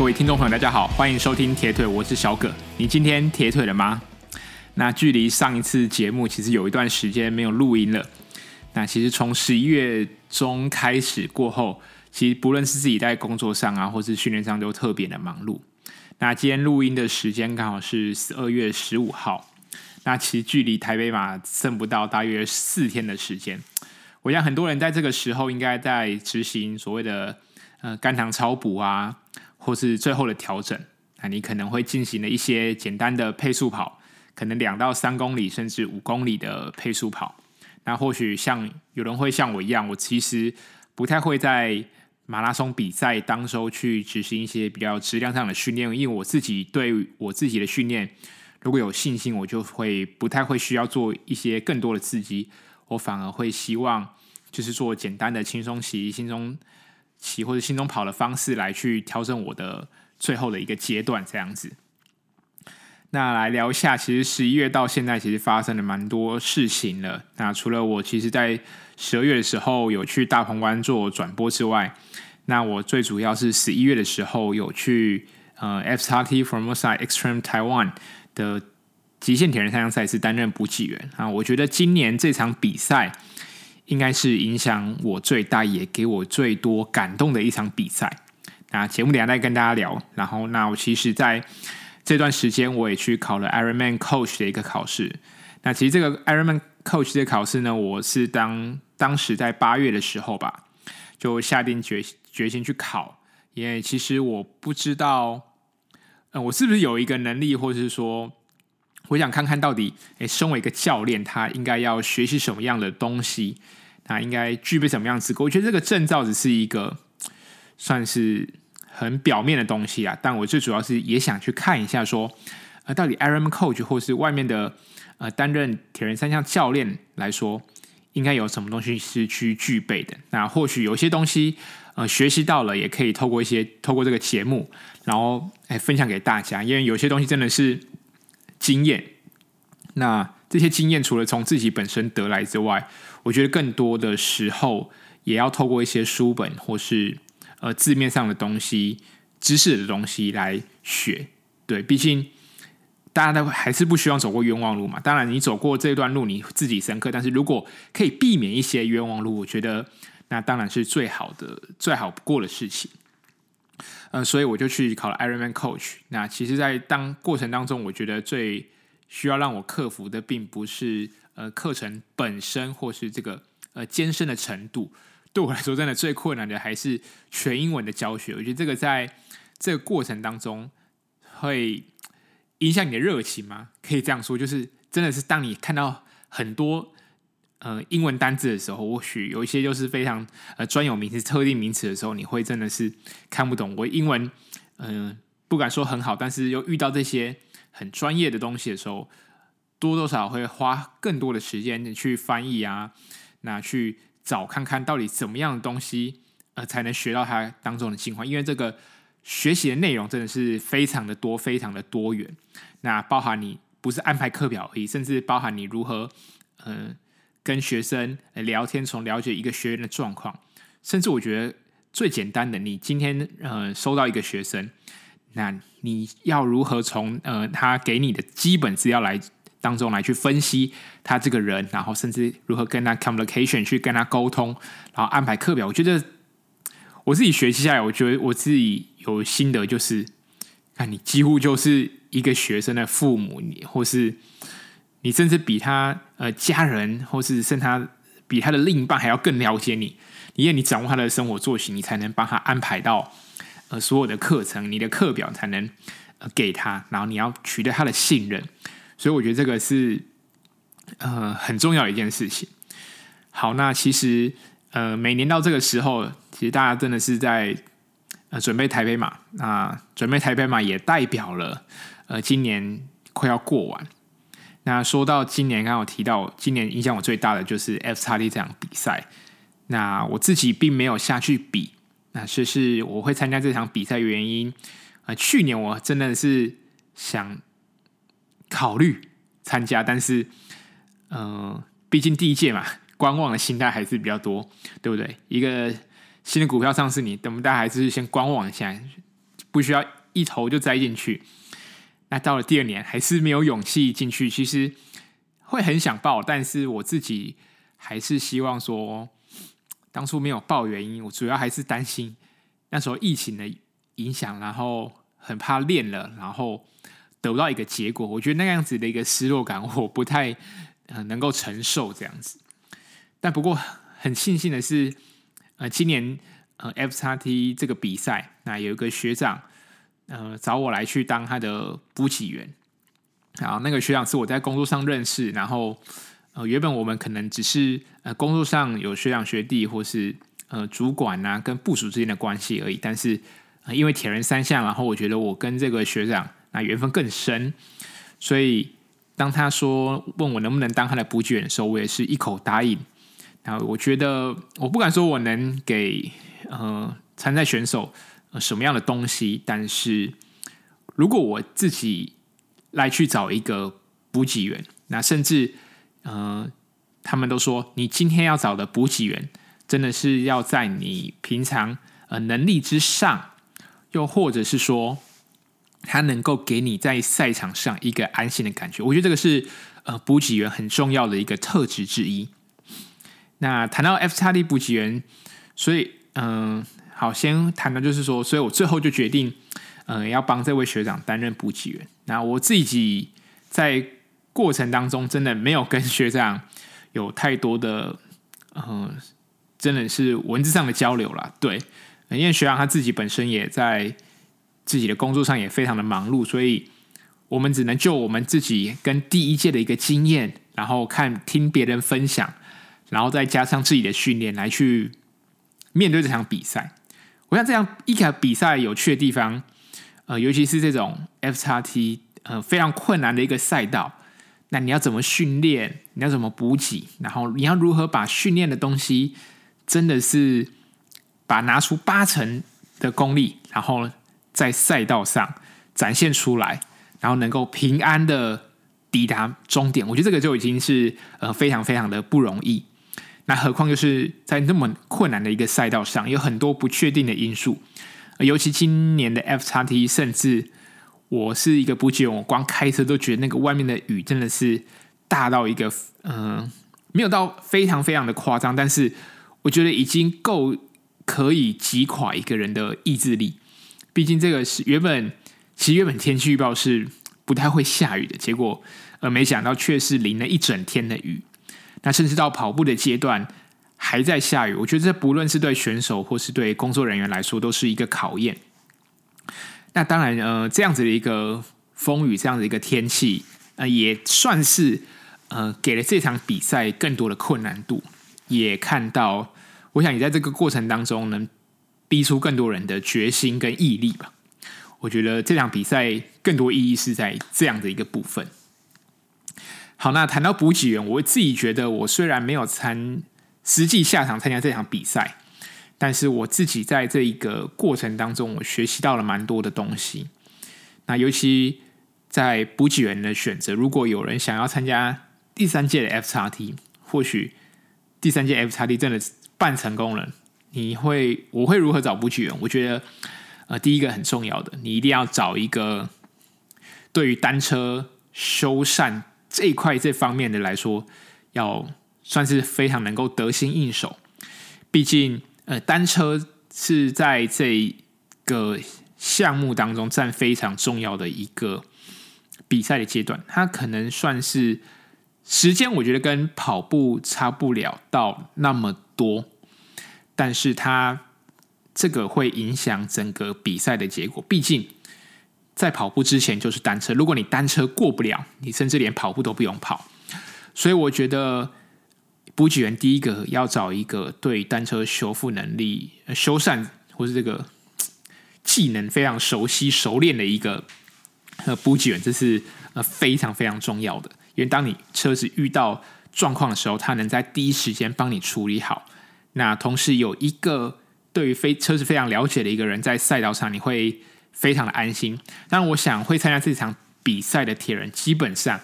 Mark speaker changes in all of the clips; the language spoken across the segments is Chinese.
Speaker 1: 各位听众朋友，大家好，欢迎收听铁腿，我是小葛。你今天铁腿了吗？那距离上一次节目其实有一段时间没有录音了。那其实从十一月中开始过后，其实不论是自己在工作上啊，或是训练上，都特别的忙碌。那今天录音的时间刚好是十二月十五号。那其实距离台北马剩不到大约四天的时间。我想很多人在这个时候应该在执行所谓的呃肝糖超补啊。或是最后的调整，那你可能会进行了一些简单的配速跑，可能两到三公里甚至五公里的配速跑。那或许像有人会像我一样，我其实不太会在马拉松比赛当周去执行一些比较质量上的训练，因为我自己对我自己的训练如果有信心，我就会不太会需要做一些更多的刺激，我反而会希望就是做简单的轻松骑、轻松。骑或者心中跑的方式来去调整我的最后的一个阶段，这样子。那来聊一下，其实十一月到现在其实发生了蛮多事情了。那除了我其实，在十二月的时候有去大鹏湾做转播之外，那我最主要是十一月的时候有去呃 FXT Formosa Extreme Taiwan 的极限铁人三项赛事担任补给员啊。我觉得今年这场比赛。应该是影响我最大，也给我最多感动的一场比赛。那节目里再跟大家聊。然后，那我其实在这段时间，我也去考了 Ironman Coach 的一个考试。那其实这个 Ironman Coach 的考试呢，我是当当时在八月的时候吧，就下定决决心去考。因为其实我不知道，呃，我是不是有一个能力，或者是说，我想看看到底，诶，身为一个教练，他应该要学习什么样的东西。那应该具备什么样资格？我觉得这个证照只是一个算是很表面的东西啊。但我最主要是也想去看一下说，呃，到底 RM Coach 或是外面的呃担任铁人三项教练来说，应该有什么东西是去具备的？那或许有些东西呃学习到了，也可以透过一些透过这个节目，然后哎分享给大家。因为有些东西真的是经验。那这些经验除了从自己本身得来之外，我觉得更多的时候也要透过一些书本或是呃字面上的东西、知识的东西来学。对，毕竟大家都还是不希望走过冤枉路嘛。当然，你走过这段路你自己深刻，但是如果可以避免一些冤枉路，我觉得那当然是最好的、最好不过的事情。呃，所以我就去考了 Ironman Coach。那其实，在当过程当中，我觉得最需要让我克服的，并不是呃课程本身，或是这个呃艰深的程度。对我来说，真的最困难的还是全英文的教学。我觉得这个在这个过程当中会影响你的热情吗？可以这样说，就是真的是当你看到很多呃英文单字的时候，或许有一些就是非常呃专有名词、特定名词的时候，你会真的是看不懂。我英文嗯、不敢说很好，但是又遇到这些。很专业的东西的时候，多多少会花更多的时间去翻译啊，那去找看看到底怎么样的东西，呃，才能学到它当中的精华。因为这个学习的内容真的是非常的多，非常的多元。那包含你不是安排课表而已，甚至包含你如何，嗯、呃，跟学生聊天，从了解一个学员的状况，甚至我觉得最简单的，你今天呃收到一个学生。那你要如何从呃他给你的基本资料来当中来去分析他这个人，然后甚至如何跟他 communication 去跟他沟通，然后安排课表。我觉得我自己学习下来，我觉得我自己有心得，就是看你几乎就是一个学生的父母，你或是你甚至比他呃家人，或是甚至他比他的另一半还要更了解你，因为你掌握他的生活作息，你才能帮他安排到。呃，所有的课程，你的课表才能呃给他，然后你要取得他的信任，所以我觉得这个是呃很重要一件事情。好，那其实呃每年到这个时候，其实大家真的是在呃准备台北马，那准备台北马也代表了呃今年快要过完。那说到今年，刚刚提到今年影响我最大的就是 FXT 这场比赛，那我自己并没有下去比。那是是我会参加这场比赛原因、呃，去年我真的是想考虑参加，但是嗯、呃，毕竟第一届嘛，观望的心态还是比较多，对不对？一个新的股票上市，你等不大还是先观望一下，不需要一头就栽进去。那到了第二年，还是没有勇气进去。其实会很想报，但是我自己还是希望说，当初没有报原因，我主要还是担心那时候疫情的影响，然后很怕练了，然后得不到一个结果。我觉得那样子的一个失落感，我不太呃能够承受这样子。但不过很庆幸的是，呃，今年呃 FXT 这个比赛，那有一个学长，呃，找我来去当他的补给员。然后那个学长是我在工作上认识，然后呃原本我们可能只是呃工作上有学长学弟，或是呃主管啊跟部属之间的关系而已。但是呃因为铁人三项，然后我觉得我跟这个学长那缘分更深，所以当他说问我能不能当他的补给员的时候，我也是一口答应。然后我觉得，我不敢说我能给呃参赛选手呃什么样的东西，但是如果我自己来去找一个补给员，那甚至呃他们都说，你今天要找的补给员，真的是要在你平常呃能力之上，又或者是说他能够给你在赛场上一个安心的感觉。我觉得这个是呃补给员很重要的一个特质之一。那谈到 FXT 补给员，所以嗯、好，先谈的就是说，所以我最后就决定，嗯、要帮这位学长担任补给员。那我自己在过程当中，真的没有跟学长有太多的，嗯、真的是文字上的交流啦。对，因为学长他自己本身也在自己的工作上也非常的忙碌，所以我们只能就我们自己跟第一届的一个经验，然后看听别人分享。然后再加上自己的训练来去面对这场比赛，我想这样一场比赛有趣的地方，呃，尤其是这种 FXT 呃非常困难的一个赛道，那你要怎么训练？你要怎么补给？然后你要如何把训练的东西，真的是把拿出八成的功力，然后在赛道上展现出来，然后能够平安的抵达终点。我觉得这个就已经是呃非常非常的不容易。那何况就是在那么困难的一个赛道上，有很多不确定的因素。尤其今年的 FXT，甚至我是一个不久，我光开车都觉得那个外面的雨真的是大到一个，嗯、没有到非常非常的夸张，但是我觉得已经够可以击垮一个人的意志力。毕竟这个是原本，其实原本天气预报是不太会下雨的，结果呃，没想到却是淋了一整天的雨。那甚至到跑步的阶段还在下雨，我觉得这不论是对选手或是对工作人员来说，都是一个考验。那当然，呃，这样子的一个风雨，这样的一个天气，呃，也算是呃给了这场比赛更多的困难度。也看到，我想也在这个过程当中能逼出更多人的决心跟毅力吧。我觉得这场比赛更多意义是在这样的一个部分。好，那谈到补给员，我自己觉得，我虽然没有参实际下场参加这场比赛，但是我自己在这一个过程当中，我学习到了蛮多的东西。那尤其在补给员的选择，如果有人想要参加第三届的 FXT，或许第三届 FXT 真的办成功了，你会我会如何找补给员？我觉得，呃，第一个很重要的，你一定要找一个对于单车修缮。这一块这方面的来说，要算是非常能够得心应手。毕竟，呃，单车是在这个项目当中占非常重要的一个比赛的阶段。它可能算是时间，我觉得跟跑步差不了到那么多，但是它这个会影响整个比赛的结果。毕竟。在跑步之前就是单车，如果你单车过不了，你甚至连跑步都不用跑。所以我觉得补给员第一个要找一个对单车修复能力、修缮或是这个技能非常熟悉、熟练的一个呃补给员，这是呃非常非常重要的。因为当你车子遇到状况的时候，他能在第一时间帮你处理好。那同时有一个对于非车子非常了解的一个人在赛道上，你会。非常的安心，但我想会参加这场比赛的铁人，基本上，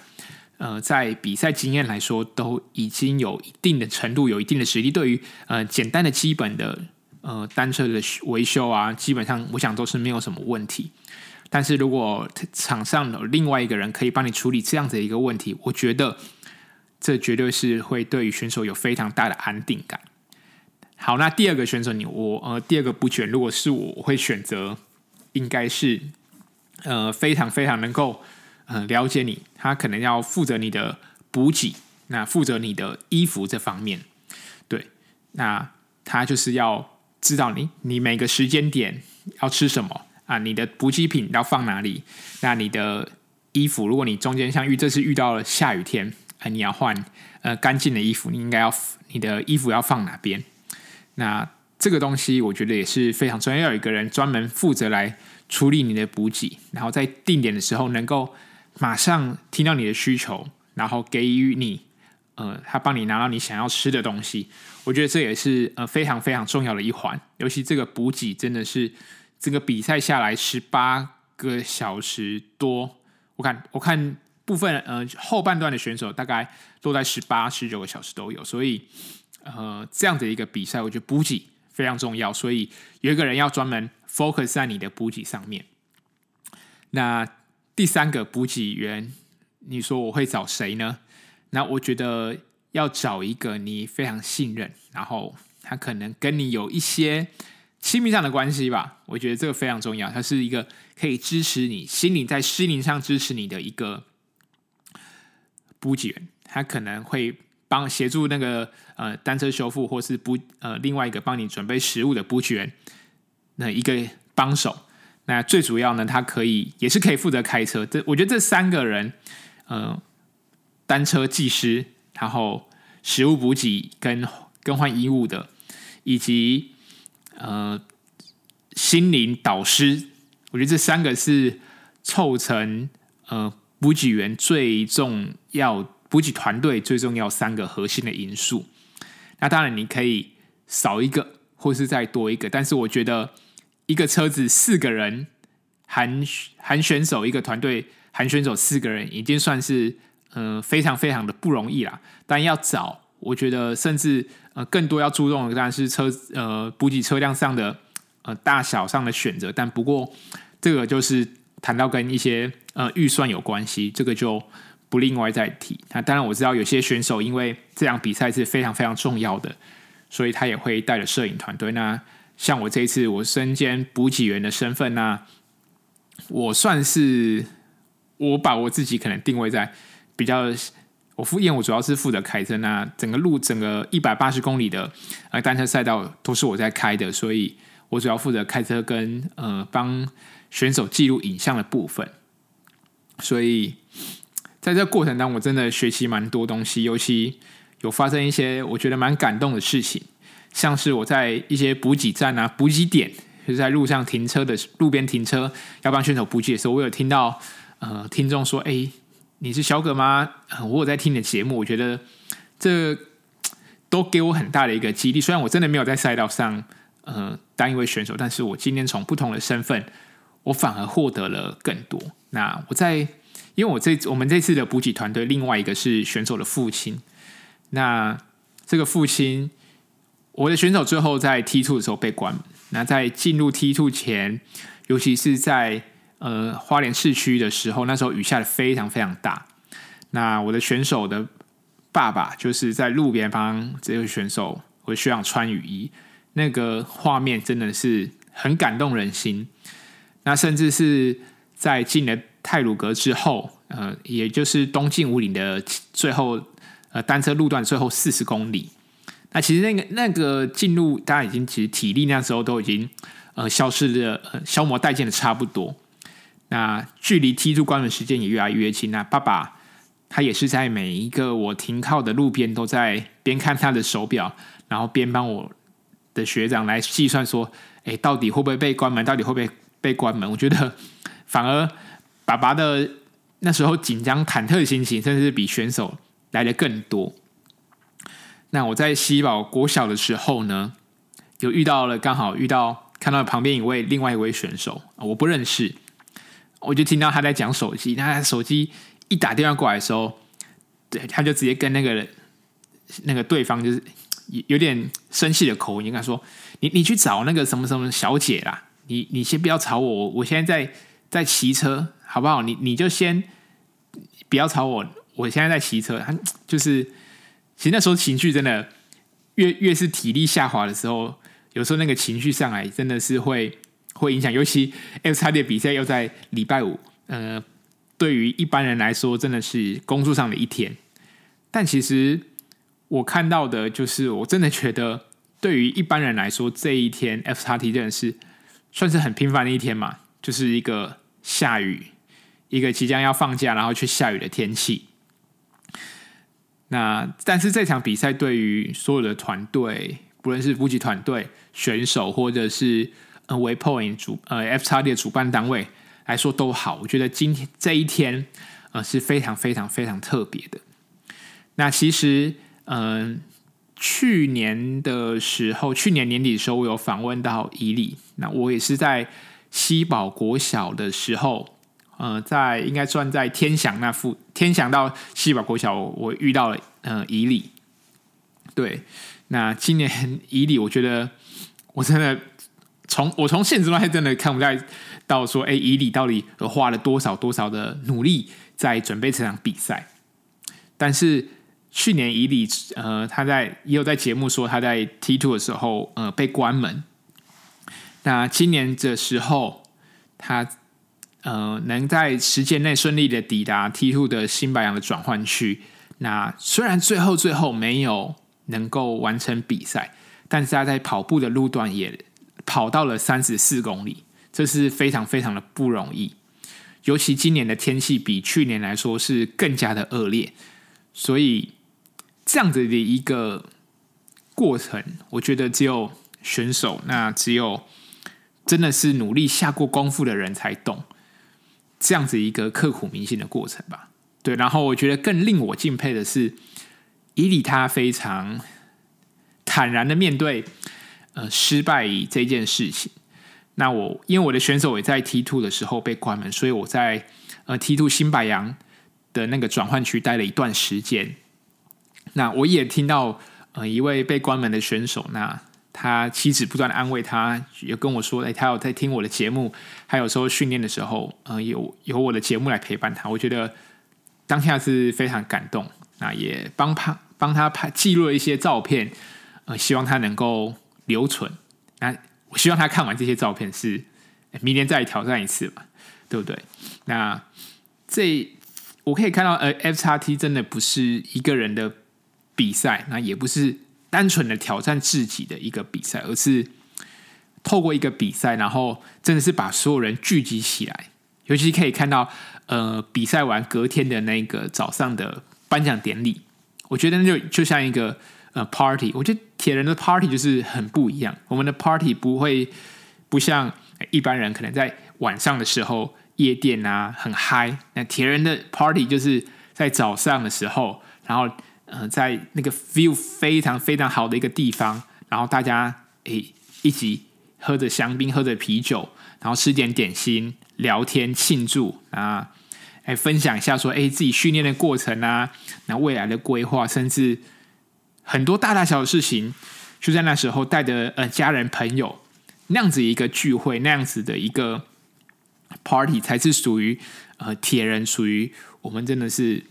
Speaker 1: 呃，在比赛经验来说，都已经有一定的程度，有一定的实力。对于呃简单的基本的呃单车的维修啊，基本上我想都是没有什么问题。但是如果场上有另外一个人可以帮你处理这样子的一个问题，我觉得这绝对是会对于选手有非常大的安定感。好，那第二个选手你我呃第二个补选，如果是我，我会选择应该是呃非常非常能够呃了解你，他可能要负责你的补给，那负责你的衣服这方面，对，那他就是要知道你你每个时间点要吃什么啊，你的补给品要放哪里，那你的衣服，如果你中间像遇这次遇到了下雨天，啊，你要换呃干净的衣服，你应该要你的衣服要放哪边？那这个东西我觉得也是非常重要，要有一个人专门负责来处理你的补给，然后在定点的时候能够马上听到你的需求，然后给予你呃，他帮你拿到你想要吃的东西。我觉得这也是呃非常非常重要的一环，尤其这个补给真的是这个比赛下来十八个小时多，我看我看部分呃后半段的选手大概都在十八十九个小时都有，所以。呃，这样的一个比赛，我觉得补给非常重要，所以有一个人要专门 focus 在你的补给上面。那第三个补给员，你说我会找谁呢？那我觉得要找一个你非常信任，然后他可能跟你有一些亲密上的关系吧。我觉得这个非常重要，他是一个可以支持你心灵在心灵上支持你的一个补给员，他可能会。帮协助那个呃单车修复，或是补呃另外一个帮你准备食物的补给员，那一个帮手。那最主要呢，他可以也是可以负责开车。这我觉得这三个人，呃，单车技师，然后食物补给跟更换衣物的，以及呃心灵导师，我觉得这三个是凑成呃补给员最重要。补给团队最重要三个核心的因素，那当然你可以少一个，或是再多一个，但是我觉得一个车子四个人含含选手一个团队含选手四个人已经算是呃非常非常的不容易啦。但要找，我觉得甚至呃更多要注重的当然是车呃补给车辆上的呃大小上的选择。但不过这个就是谈到跟一些呃预算有关系，这个就。不另外再提。那当然我知道有些选手因为这场比赛是非常非常重要的，所以他也会带着摄影团队。那像我这一次我身兼补给员的身份，那我算是我把我自己可能定位在比较我副业，我主要是负责开车。那整个路整个一百八十公里的呃单车赛道都是我在开的，所以我主要负责开车跟呃帮选手记录影像的部分，所以。在这过程当中，我真的学习蛮多东西，尤其有发生一些我觉得蛮感动的事情，像是我在一些补给站啊、补给点，就是在路上停车的路边停车要帮选手补给的时候，我有听到呃听众说：“哎，你是小葛吗？”我有在听你的节目，我觉得这都给我很大的一个激励。虽然我真的没有在赛道上呃当一位选手，但是我今天从不同的身份，我反而获得了更多。那我在。因为我这我们这次的补给团队，另外一个是选手的父亲。那这个父亲，我的选手最后在 T two 的时候被关。那在进入 T two 前，尤其是在呃花莲市区的时候，那时候雨下的非常非常大。那我的选手的爸爸就是在路边帮这位选手我需要穿雨衣，那个画面真的是很感动人心。那甚至是在进了。太鲁阁之后，呃，也就是东进五岭的最后，呃，单车路段最后四十公里。那其实那个那个进入，大家已经其实体力那时候都已经呃消失的、呃、消磨殆尽的差不多。那距离梯度关门时间也越来越近。那爸爸他也是在每一个我停靠的路边，都在边看他的手表，然后边帮我的学长来计算说，哎，到底会不会被关门？到底会不会被关门？我觉得反而。爸爸的那时候紧张忐忑的心情，甚至比选手来的更多。那我在西堡国小的时候呢，有遇到了，刚好遇到看到旁边一位另外一位选手，我不认识，我就听到他在讲手机。那他手机一打电话过来的时候，对，他就直接跟那个那个对方就是有点生气的口音，应该说你你去找那个什么什么小姐啦，你你先不要吵我，我现在在在骑车，好不好？你你就先不要吵我，我现在在骑车。他就是其实那时候情绪真的越越是体力下滑的时候，有时候那个情绪上来真的是会会影响，尤其 FXT 的比赛又在礼拜五，呃，对于一般人来说真的是工作上的一天，但其实。我看到的就是，我真的觉得，对于一般人来说，这一天 FXT 真的是算是很平凡的一天嘛，就是一个下雨，一个即将要放假，然后却下雨的天气。那但是这场比赛对于所有的团队，不论是补给团队、选手，或者是呃 Waypoint 主呃 FXT 的主办单位来说都好，我觉得今天这一天呃是非常非常非常特别的。那其实。嗯，去年的时候，去年年底的时候，我有访问到伊利。那我也是在西宝国小的时候，呃，在应该算在天祥那附天祥到西宝国小我，遇到了嗯以里。对，那今年 以里，我觉得我真的从我从现实中还真的看不太到说，哎，以里到底花了多少多少的努力在准备这场比赛，但是。去年以里，呃，他在也有在节目说他在 T two 的时候，呃，被关门。那今年的时候，他呃能在时间内顺利的抵达 T two 的新白杨的转换区。那虽然最后最后没有能够完成比赛，但是他在跑步的路段也跑到了三十四公里，这是非常非常的不容易。尤其今年的天气比去年来说是更加的恶劣，所以。这样子的一个过程，我觉得只有选手，那只有真的是努力下过功夫的人才懂这样子一个刻骨铭心的过程吧。对，然后我觉得更令我敬佩的是，伊利他非常坦然的面对呃失败这件事情。那我因为我的选手也在 T two 的时候被关门，所以我在呃 T two 新白杨的那个转换区待了一段时间。那我也听到，呃，一位被关门的选手，那他妻子不断的安慰他，也跟我说，哎，他有在听我的节目，还有时候训练的时候，呃，有有我的节目来陪伴他，我觉得当下是非常感动。那也帮他帮他拍记录了一些照片，呃，希望他能够留存。那我希望他看完这些照片是明年再挑战一次嘛，对不对？那这我可以看到，呃，FXT 真的不是一个人的。比赛那也不是单纯的挑战自己的一个比赛，而是透过一个比赛，然后真的是把所有人聚集起来。尤其可以看到，呃，比赛完隔天的那个早上的颁奖典礼，我觉得那就就像一个呃 party。我觉得铁人的 party 就是很不一样。我们的 party 不会不像一般人可能在晚上的时候夜店啊很嗨，那铁人的 party 就是在早上的时候，然后。呃，在那个 view 非常非常好的一个地方，然后大家诶一起喝着香槟，喝着啤酒，然后吃点点心，聊天庆祝啊，诶分享一下说，诶自己训练的过程啊，那未来的规划，甚至很多大大小小的事情，就在那时候带着呃家人朋友那样子一个聚会，那样子的一个 party，才是属于呃铁人，属于我们真的是。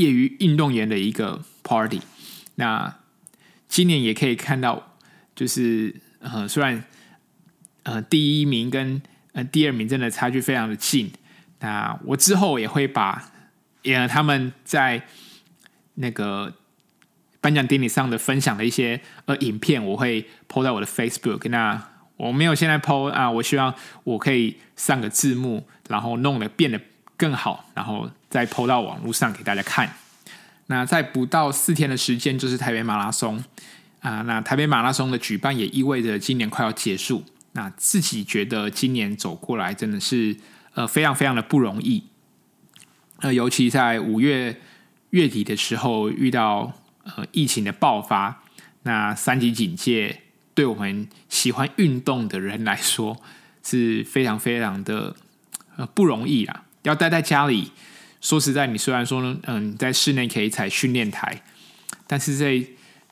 Speaker 1: 业余运动员的一个 party，那今年也可以看到，就是呃，虽然呃第一名跟呃第二名真的差距非常的近，那我之后也会把呃他们在那个颁奖典礼上的分享的一些呃影片，我会 po 在我的 Facebook。那我没有现在 po 啊，我希望我可以上个字幕，然后弄得变得更好，然后。再抛到网络上给大家看。那在不到四天的时间，就是台北马拉松啊。那台北马拉松的举办也意味着今年快要结束。那自己觉得今年走过来真的是呃非常非常的不容易。呃，尤其在五月月底的时候遇到呃疫情的爆发，那三级警戒对我们喜欢运动的人来说是非常非常的呃不容易啦，要待在家里。说实在，你虽然说呢，嗯，在室内可以踩训练台，但是在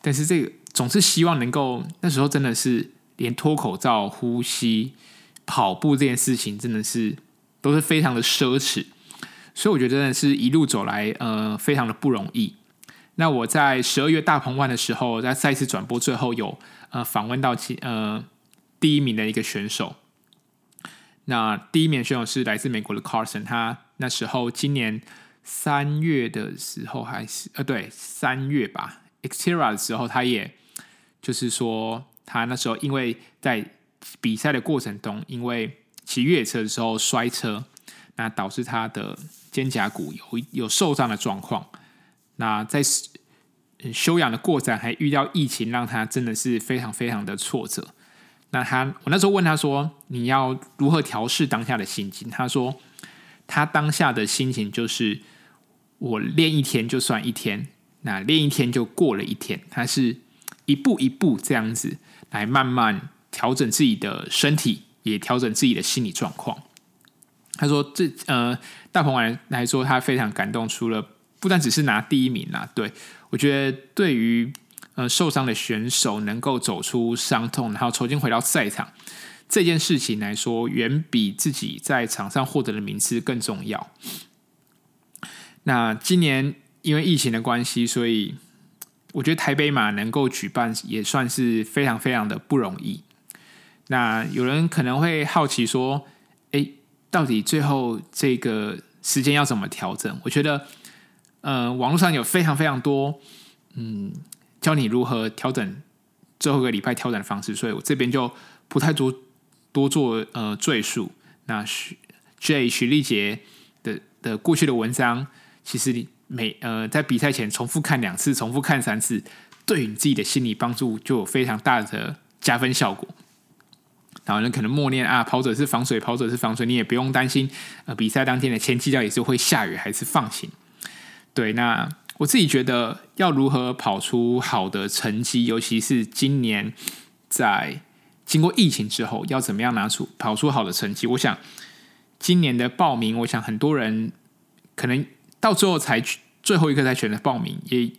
Speaker 1: 但是这个总是希望能够那时候真的是连脱口罩、呼吸、跑步这件事情，真的是都是非常的奢侈。所以我觉得真的是一路走来，呃，非常的不容易。那我在十二月大鹏湾的时候，在赛事转播最后有呃访问到其呃第一名的一个选手。那第一名选手是来自美国的 Carson，他那时候今年三月的时候还是呃对三月吧，Xterra 的时候，他也就是说他那时候因为在比赛的过程中，因为骑越野车的时候摔车，那导致他的肩胛骨有有受伤的状况。那在休养的过程还遇到疫情，让他真的是非常非常的挫折。那他我那时候问他说：“你要如何调试当下的心情？”他说：“他当下的心情就是我练一天就算一天，那练一天就过了一天。他是一步一步这样子来慢慢调整自己的身体，也调整自己的心理状况。”他说：“这呃，大鹏来来说，他非常感动，除了。”不但只是拿第一名啦，对，我觉得对于呃受伤的选手能够走出伤痛，然后重新回到赛场这件事情来说，远比自己在场上获得的名次更重要。那今年因为疫情的关系，所以我觉得台北马能够举办也算是非常非常的不容易。那有人可能会好奇说：“诶，到底最后这个时间要怎么调整？”我觉得。呃，网络上有非常非常多，嗯，教你如何调整最后一个礼拜调整的方式，所以我这边就不太多多做呃赘述。那许 J 许丽杰的的过去的文章，其实你每呃在比赛前重复看两次，重复看三次，对你自己的心理帮助就有非常大的加分效果。然后呢，可能默念啊，跑者是防水，跑者是防水，你也不用担心呃比赛当天的天气到底是会下雨还是放晴。对，那我自己觉得要如何跑出好的成绩，尤其是今年在经过疫情之后，要怎么样拿出跑出好的成绩？我想今年的报名，我想很多人可能到最后才最后一刻才选择报名，也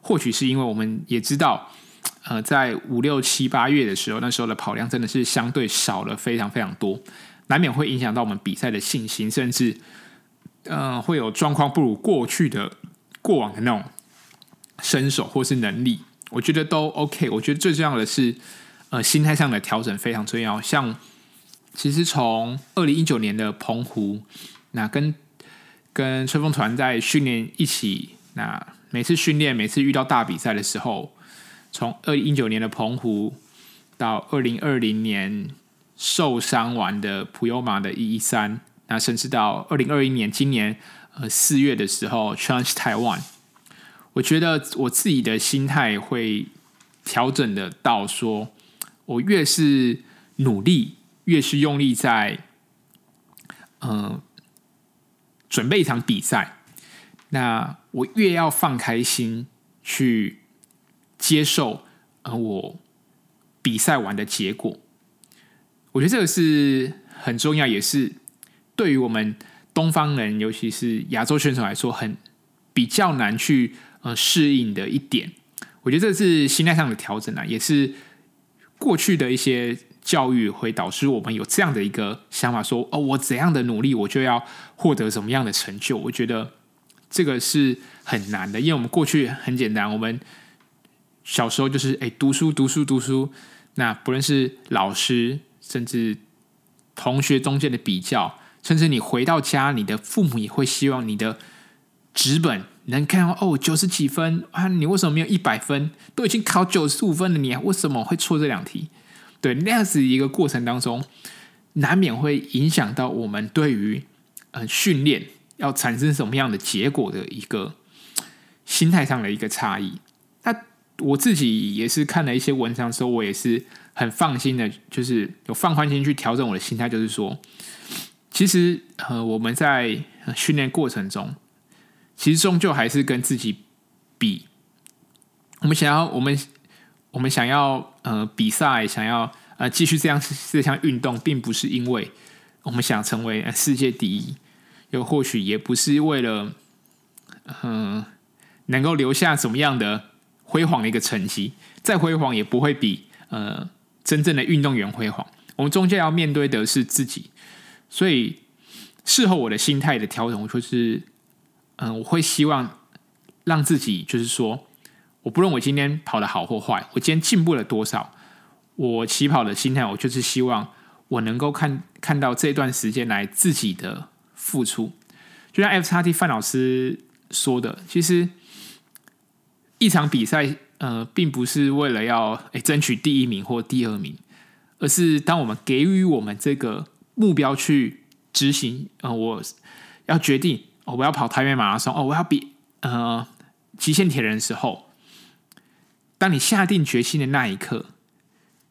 Speaker 1: 或许是因为我们也知道，呃，在五六七八月的时候，那时候的跑量真的是相对少了非常非常多，难免会影响到我们比赛的信心，甚至。嗯、会有状况不如过去的过往的那种身手或是能力，我觉得都 OK。我觉得最重要的是，呃，心态上的调整非常重要。像其实从二零一九年的澎湖，那跟跟春风团在训练一起，那每次训练，每次遇到大比赛的时候，从二零一九年的澎湖到二零二零年受伤完的普悠玛的一一三。那甚至到二零二一年今年呃四月的时候 Change Taiwan，我觉得我自己的心态会调整的到，说我越是努力，越是用力在嗯、呃、准备一场比赛，那我越要放开心去接受呃我比赛完的结果。我觉得这个是很重要，也是。对于我们东方人，尤其是亚洲选手来说，很比较难去呃适应的一点。我觉得这是心态上的调整啊，也是过去的一些教育会导致我们有这样的一个想法说，哦，我怎样的努力，我就要获得什么样的成就。我觉得这个是很难的，因为我们过去很简单，我们小时候就是哎读书读书读书，那不论是老师，甚至同学中间的比较。甚至你回到家，你的父母也会希望你的纸本能看到哦，九十几分啊，你为什么没有一百分？都已经考九十五分了，你为什么会错这两题？对，那样子一个过程当中，难免会影响到我们对于呃训练要产生什么样的结果的一个心态上的一个差异。那我自己也是看了一些文章之后，我也是很放心的，就是有放宽心去调整我的心态，就是说。其实，呃，我们在训练过程中，其实终究还是跟自己比。我们想要，我们我们想要，呃，比赛，想要呃继续这样这项运动，并不是因为我们想成为世界第一，又或许也不是为了，嗯、能够留下怎么样的辉煌的一个成绩，再辉煌也不会比呃真正的运动员辉煌。我们终究要面对的是自己，所以事后我的心态的调整，就是嗯、我会希望让自己就是说，我不论我今天跑的好或坏，我今天进步了多少，我起跑的心态，我就是希望我能够看看到这段时间来自己的付出。就像 FXT 范老师说的，其实一场比赛，呃，并不是为了要诶争取第一名或第二名，而是当我们给予我们这个目标去执行，呃，我要决定，哦，我要跑台北马拉松，哦，我要比呃极限铁人的时候，当你下定决心的那一刻，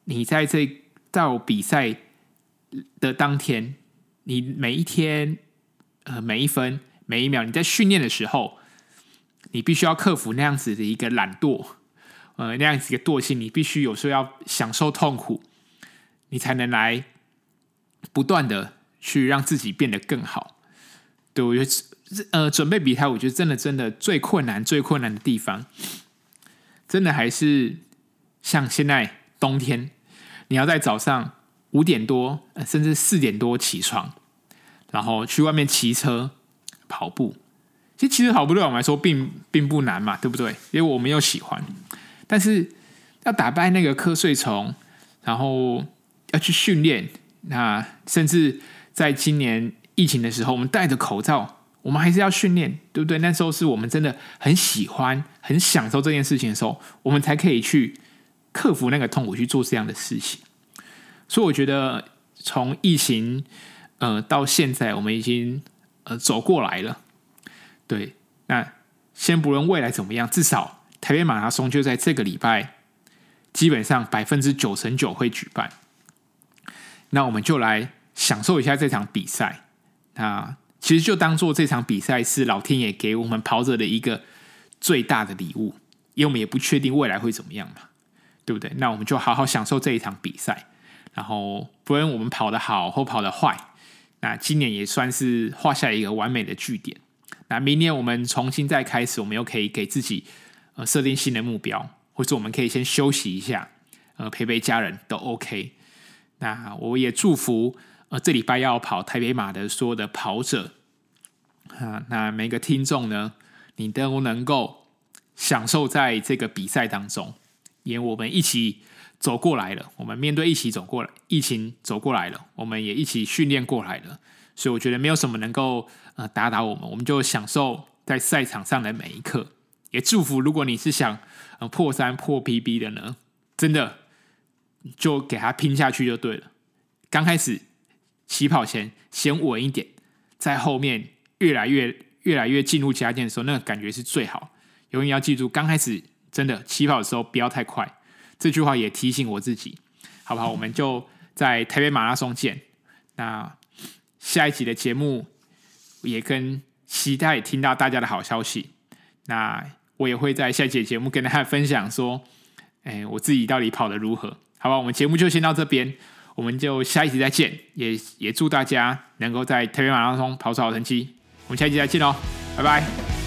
Speaker 1: 你在这到比赛的当天，你每一天。呃，每一分每一秒，你在训练的时候，你必须要克服那样子的一个懒惰，呃，那样子一个惰性，你必须有时候要享受痛苦，你才能来不断的去让自己变得更好。对，我觉得，呃，准备比赛，我觉得真的真的最困难、最困难的地方，真的还是像现在冬天，你要在早上五点多，甚至四点多起床。然后去外面骑车、跑步，其实骑车跑步对我们来说并并不难嘛，对不对？因为我们又喜欢。但是要打败那个瞌睡虫，然后要去训练，那甚至在今年疫情的时候，我们戴着口罩，我们还是要训练，对不对？那时候是我们真的很喜欢、很享受这件事情的时候，我们才可以去克服那个痛苦去做这样的事情。所以我觉得从疫情。呃，到现在我们已经呃走过来了，对。那先不论未来怎么样，至少台北马拉松就在这个礼拜，基本上百分之九成九会举办。那我们就来享受一下这场比赛。那其实就当做这场比赛是老天爷给我们跑者的一个最大的礼物，因为我们也不确定未来会怎么样嘛，对不对？那我们就好好享受这一场比赛，然后不论我们跑得好或跑得坏。那今年也算是画下一个完美的句点。那明年我们重新再开始，我们又可以给自己呃设定新的目标，或者我们可以先休息一下，呃陪陪家人都 OK。那我也祝福呃这礼拜要跑台北马的所有的跑者啊，那每个听众呢，你都能够享受在这个比赛当中，也我们一起。走过来了，我们面对一起走过来，疫情走过来了，我们也一起训练过来了，所以我觉得没有什么能够呃打倒我们，我们就享受在赛场上的每一刻，也祝福如果你是想呃破三破 PB 的呢，真的就给他拼下去就对了。刚开始起跑前先稳一点，在后面越来越越来越进入佳境的时候，那个感觉是最好。永远要记住，刚开始真的起跑的时候不要太快。这句话也提醒我自己，好不好？我们就在台北马拉松见。那下一集的节目也跟期待听到大家的好消息。那我也会在下一集节目跟大家分享说，哎，我自己到底跑得如何？好吧，我们节目就先到这边，我们就下一集再见。也也祝大家能够在特别马拉松跑出好成绩。我们下一集再见喽，拜拜。